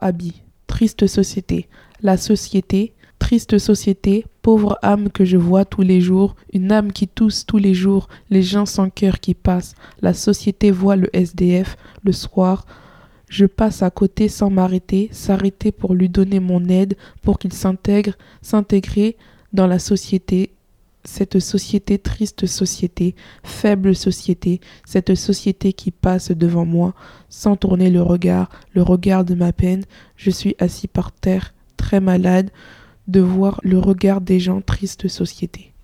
Habit. Triste société. La société. Triste société, pauvre âme que je vois tous les jours, une âme qui tousse tous les jours, les gens sans cœur qui passent. La société voit le SDF le soir. Je passe à côté sans m'arrêter, s'arrêter pour lui donner mon aide, pour qu'il s'intègre, s'intégrer dans la société, cette société, triste société, faible société, cette société qui passe devant moi, sans tourner le regard, le regard de ma peine, je suis assis par terre, très malade, de voir le regard des gens, triste société.